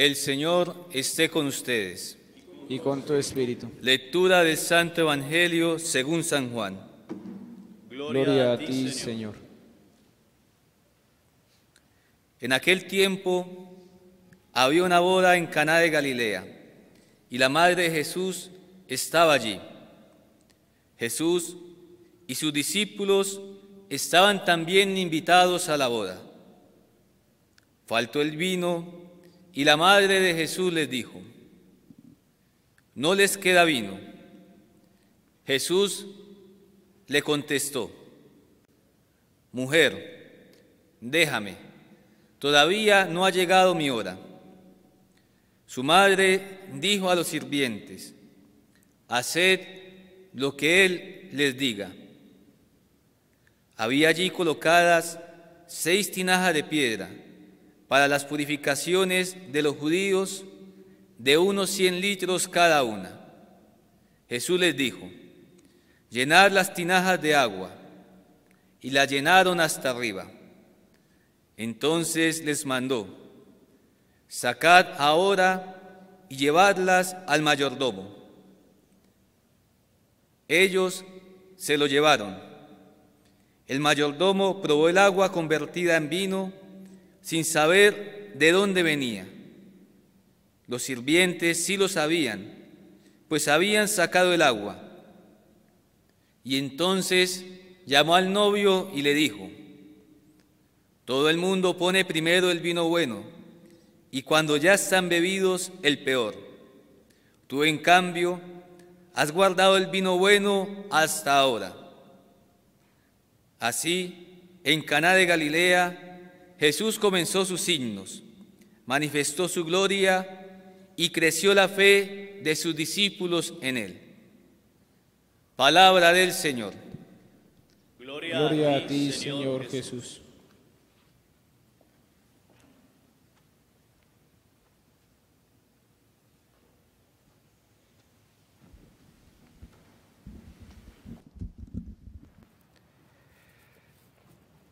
El Señor esté con ustedes. y con tu espíritu. Lectura del Santo Evangelio según San Juan. Gloria a ti, Señor. En aquel tiempo había una boda en Caná de Galilea y la madre de Jesús estaba allí. Jesús y sus discípulos estaban también invitados a la boda. Faltó el vino y la madre de Jesús les dijo, no les queda vino. Jesús le contestó, mujer, déjame, todavía no ha llegado mi hora. Su madre dijo a los sirvientes, haced lo que él les diga. Había allí colocadas seis tinajas de piedra para las purificaciones de los judíos de unos cien litros cada una. Jesús les dijo, llenad las tinajas de agua, y la llenaron hasta arriba. Entonces les mandó, sacad ahora y llevadlas al mayordomo. Ellos se lo llevaron. El mayordomo probó el agua convertida en vino sin saber de dónde venía. Los sirvientes sí lo sabían, pues habían sacado el agua. Y entonces llamó al novio y le dijo, todo el mundo pone primero el vino bueno y cuando ya están bebidos el peor. Tú en cambio has guardado el vino bueno hasta ahora. Así, en Caná de Galilea, Jesús comenzó sus signos, manifestó su gloria y creció la fe de sus discípulos en él. Palabra del Señor. Gloria a ti, Señor Jesús.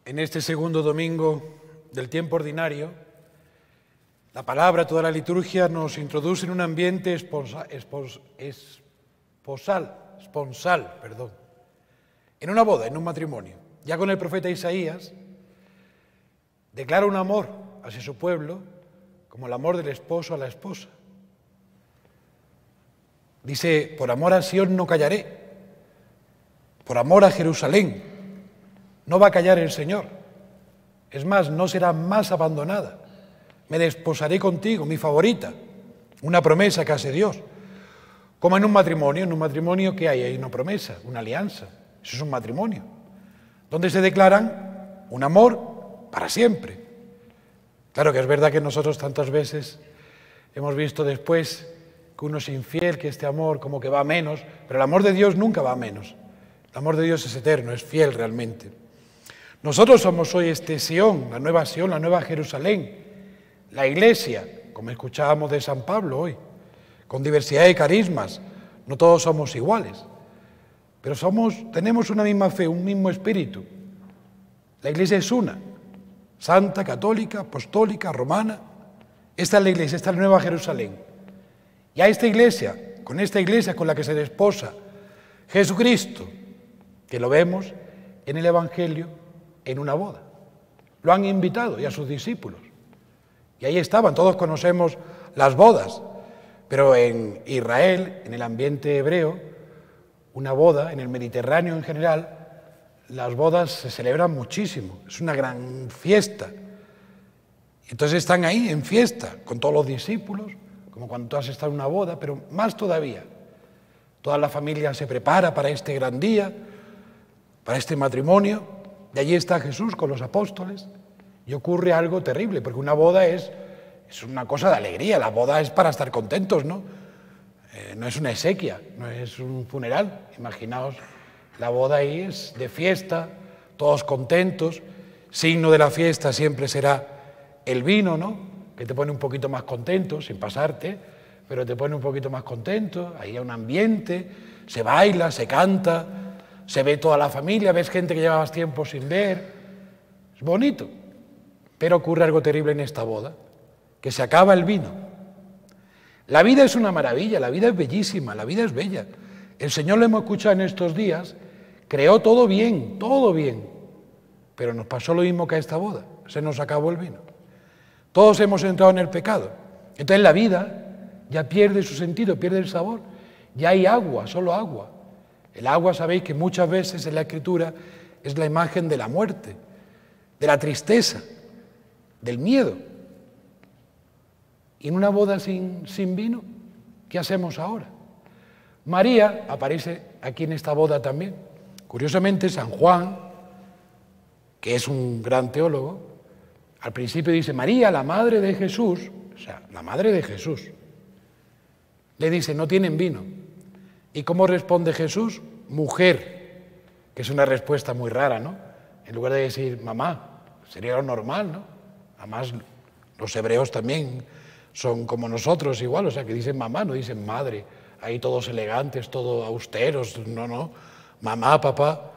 En este segundo domingo del tiempo ordinario, la palabra, toda la liturgia nos introduce en un ambiente esposa- espos- esposal, esponsal, perdón, en una boda, en un matrimonio. Ya con el profeta Isaías declara un amor hacia su pueblo como el amor del esposo a la esposa. Dice, por amor a Sión no callaré, por amor a Jerusalén no va a callar el Señor. Es más, no será más abandonada. Me desposaré contigo, mi favorita. Una promesa que hace Dios. Como en un matrimonio, en un matrimonio que hay, hay una promesa, una alianza. Eso es un matrimonio. Donde se declaran un amor para siempre. Claro que es verdad que nosotros tantas veces hemos visto después que uno es infiel, que este amor como que va a menos, pero el amor de Dios nunca va a menos. El amor de Dios es eterno, es fiel realmente. Nosotros somos hoy este Sión, la nueva Sión, la nueva Jerusalén, la iglesia, como escuchábamos de San Pablo hoy, con diversidad de carismas. No todos somos iguales, pero tenemos una misma fe, un mismo espíritu. La iglesia es una, santa, católica, apostólica, romana. Esta es la iglesia, esta es la nueva Jerusalén. Y a esta iglesia, con esta iglesia con la que se desposa Jesucristo, que lo vemos en el Evangelio, en una boda. Lo han invitado y a sus discípulos. Y ahí estaban, todos conocemos las bodas, pero en Israel, en el ambiente hebreo, una boda, en el Mediterráneo en general, las bodas se celebran muchísimo, es una gran fiesta. Entonces están ahí en fiesta con todos los discípulos, como cuando has estado en una boda, pero más todavía. Toda la familia se prepara para este gran día, para este matrimonio, y allí está Jesús con los apóstoles, y ocurre algo terrible, porque una boda es, es una cosa de alegría, la boda es para estar contentos, ¿no? Eh, no es una exequia, no es un funeral, imaginaos, la boda ahí es de fiesta, todos contentos, signo de la fiesta siempre será el vino, ¿no? Que te pone un poquito más contento, sin pasarte, pero te pone un poquito más contento, ahí hay un ambiente, se baila, se canta, se ve toda la familia, ves gente que llevabas tiempo sin ver, es bonito. Pero ocurre algo terrible en esta boda, que se acaba el vino. La vida es una maravilla, la vida es bellísima, la vida es bella. El Señor lo hemos escuchado en estos días, creó todo bien, todo bien, pero nos pasó lo mismo que a esta boda, se nos acabó el vino. Todos hemos entrado en el pecado. Entonces la vida ya pierde su sentido, pierde el sabor. Ya hay agua, solo agua. El agua, sabéis que muchas veces en la escritura es la imagen de la muerte, de la tristeza, del miedo. Y en una boda sin, vino, ¿qué hacemos ahora? María aparece aquí en esta boda también. Curiosamente, San Juan, que es un gran teólogo, al principio dice, María, la madre de Jesús, o sea, la madre de Jesús, le dice, no tienen vino. ¿Y cómo responde Jesús? Mujer, que es una respuesta muy rara, ¿no? En lugar de decir mamá, sería lo normal, ¿no? Además, los hebreos también son como nosotros igual, o sea, que dicen mamá, no dicen madre. Ahí todos elegantes, todos austeros, no, no. Mamá, papá,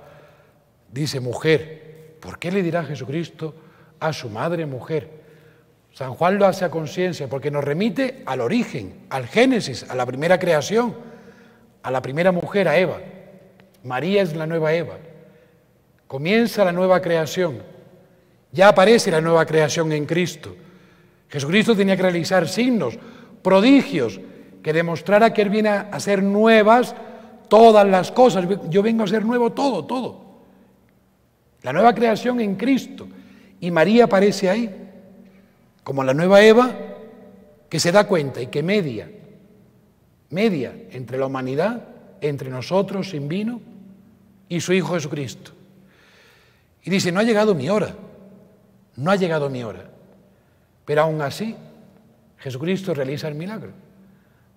dice mujer. ¿Por qué le dirá Jesucristo a su madre mujer? San Juan lo hace a conciencia porque nos remite al origen, al Génesis, a la primera creación, a la primera mujer, a Eva. María es la nueva Eva. Comienza la nueva creación. Ya aparece la nueva creación en Cristo. Jesucristo tenía que realizar signos, prodigios, que demostrara que Él viene a hacer nuevas todas las cosas. Yo vengo a hacer nuevo todo, todo. La nueva creación en Cristo. Y María aparece ahí como la nueva Eva, que se da cuenta y que media, media entre la humanidad, entre nosotros sin vino y su Hijo Jesucristo. Y dice, no ha llegado mi hora, no ha llegado mi hora. Pero aún así, Jesucristo realiza el milagro.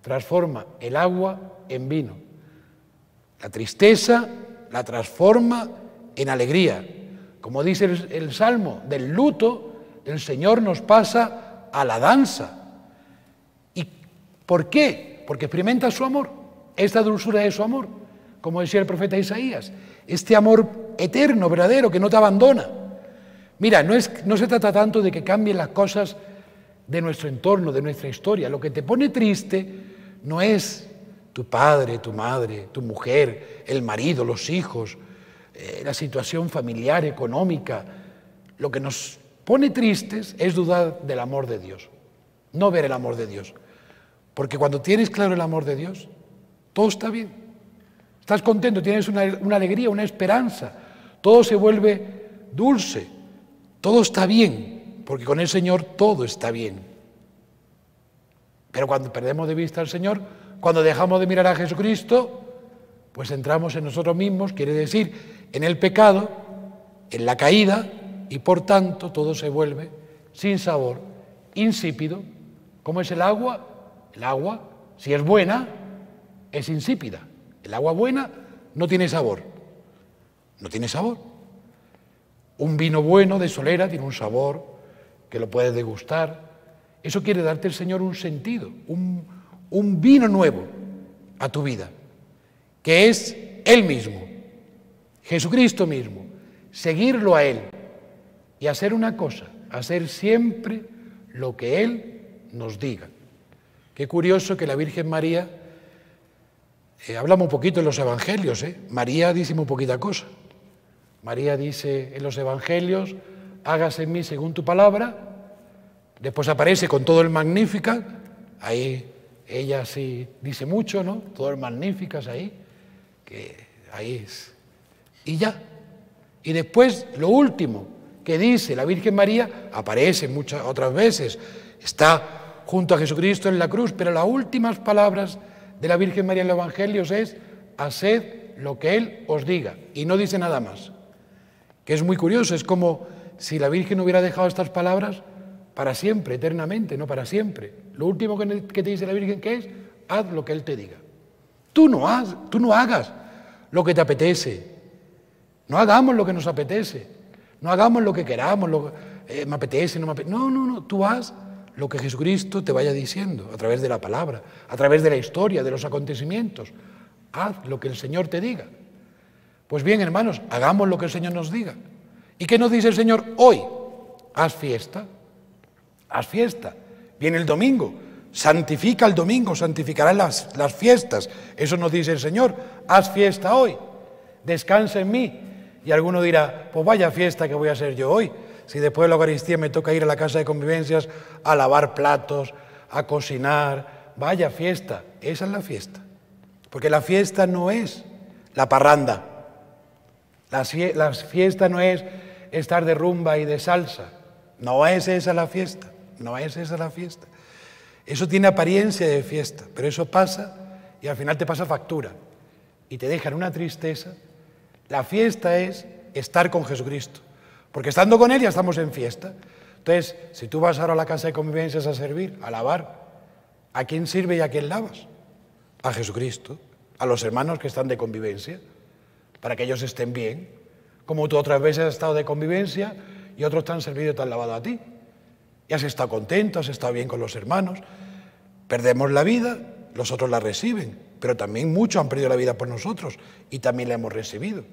Transforma el agua en vino. La tristeza la transforma en alegría. Como dice el, el Salmo, del luto el Señor nos pasa a la danza. ¿Y por qué? Porque experimenta su amor, esta dulzura de su amor, como decía el profeta Isaías, este amor eterno, verdadero, que no te abandona. Mira, no, es, no se trata tanto de que cambien las cosas de nuestro entorno, de nuestra historia. Lo que te pone triste no es tu padre, tu madre, tu mujer, el marido, los hijos, eh, la situación familiar, económica. Lo que nos pone tristes es dudar del amor de Dios, no ver el amor de Dios. Porque cuando tienes claro el amor de Dios, todo está bien. Estás contento, tienes una, alegría, una esperanza. Todo se vuelve dulce. Todo está bien, porque con el Señor todo está bien. Pero cuando perdemos de vista al Señor, cuando dejamos de mirar a Jesucristo, pues entramos en nosotros mismos, quiere decir, en el pecado, en la caída, y por tanto todo se vuelve sin sabor, insípido. ¿Cómo es el agua? El agua, si es buena, es insípida. El agua buena no tiene sabor. No tiene sabor. Un vino bueno de solera tiene un sabor que lo puedes degustar. Eso quiere darte el Señor un sentido, un, un vino nuevo a tu vida, que es Él mismo, Jesucristo mismo. Seguirlo a Él, y hacer una cosa, hacer siempre lo que Él nos diga. Qué curioso que la Virgen María, eh, hablamos un poquito en los Evangelios, ¿eh? María dice muy poquita cosa. María dice en los Evangelios, hágase en mí según tu palabra, después aparece con todo el Magnífica, ahí ella sí dice mucho, ¿no? Todo el Magníficas ahí, que ahí es. Y ya. Y después, lo último, que dice la Virgen María aparece muchas otras veces, está junto a Jesucristo en la cruz, pero las últimas palabras de la Virgen María en los Evangelios es, haced lo que Él os diga, y no dice nada más. Que es muy curioso, es como si la Virgen hubiera dejado estas palabras para siempre, eternamente, no para siempre. Lo último que te dice la Virgen que es, haz lo que Él te diga. Tú no, haz, tú no hagas lo que te apetece, no hagamos lo que nos apetece. No hagamos lo que queramos, lo, eh, me apetece, no me apetece. No, no, no, tú haz lo que Jesucristo te vaya diciendo a través de la palabra, a través de la historia, de los acontecimientos. Haz lo que el Señor te diga. Pues bien, hermanos, hagamos lo que el Señor nos diga. ¿Y qué nos dice el Señor hoy? Haz fiesta, haz fiesta. Viene el domingo, Santifica el domingo, santificará las, las fiestas. Eso nos dice el Señor. Haz fiesta hoy, descansa en mí. Y alguno dirá, pues vaya fiesta que voy a hacer yo hoy. Si después de la Eucaristía me toca ir a la casa de convivencias a lavar platos, a cocinar, vaya fiesta. Esa es la fiesta. Porque la fiesta no es la parranda. La, fiesta no es estar de rumba y de salsa. No es esa la fiesta. No es esa la fiesta. Eso tiene apariencia de fiesta, pero eso pasa y al final te pasa factura y te deja en una tristeza. La fiesta es estar con Jesucristo, porque estando con Él ya estamos en fiesta. Entonces, si tú vas ahora a la casa de convivencias a servir, a lavar, ¿a quién sirve y a quién lavas? A Jesucristo, a los hermanos que están de convivencia, para que ellos estén bien, como tú otras veces has estado de convivencia y otros te han servido y te han lavado a ti. Y has estado contento, has estado bien con los hermanos. Perdemos la vida, los otros la reciben, pero también muchos han perdido la vida por nosotros y también la hemos recibido.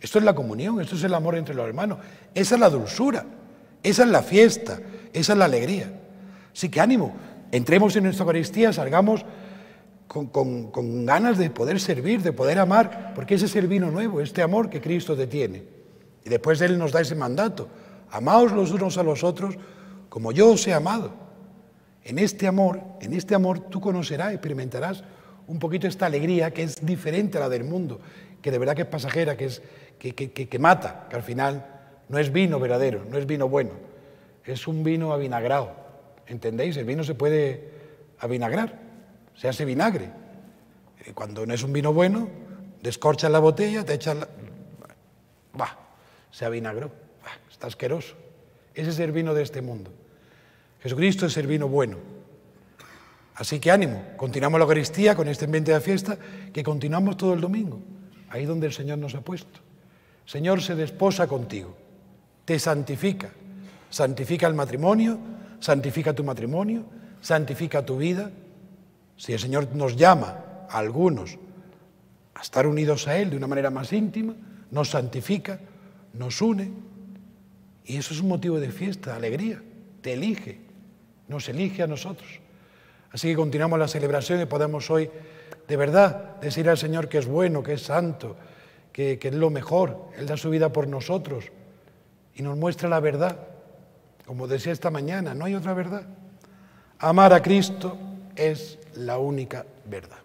Esto es la comunión, esto es el amor entre los hermanos, esa es la dulzura, esa es la fiesta, esa es la alegría. Así que ánimo, entremos en nuestra Eucaristía, salgamos con, con, ganas de poder servir, de poder amar, porque ese es el vino nuevo, este amor que Cristo te tiene. Y después Él nos da ese mandato, amaos los unos a los otros como yo os he amado. En este amor, en este amor tú conocerás, experimentarás un poquito esta alegría que es diferente a la del mundo, que de verdad que es pasajera, que, es, que, mata, que al final no es vino verdadero, no es vino bueno, es un vino avinagrado. ¿Entendéis? El vino se puede avinagrar, se hace vinagre. Eh, cuando no es un vino bueno, descorchas la botella, te echas la... Bah, se avinagró, bah, está asqueroso. Ese es el vino de este mundo. Jesucristo es el vino bueno. Así que ánimo, continuamos la Eucaristía con este ambiente de fiesta que continuamos todo el domingo, ahí donde el Señor nos ha puesto. Señor se desposa contigo, te santifica, santifica el matrimonio, santifica tu matrimonio, santifica tu vida. Si el Señor nos llama a algunos a estar unidos a Él de una manera más íntima, nos santifica, nos une, y eso es un motivo de fiesta, de alegría, te elige, nos elige a nosotros. Así que continuamos la celebración y podemos hoy de verdad decir al Señor que es bueno, que es santo, que, es lo mejor. Él da su vida por nosotros y nos muestra la verdad. Como decía esta mañana, no hay otra verdad. Amar a Cristo es la única verdad.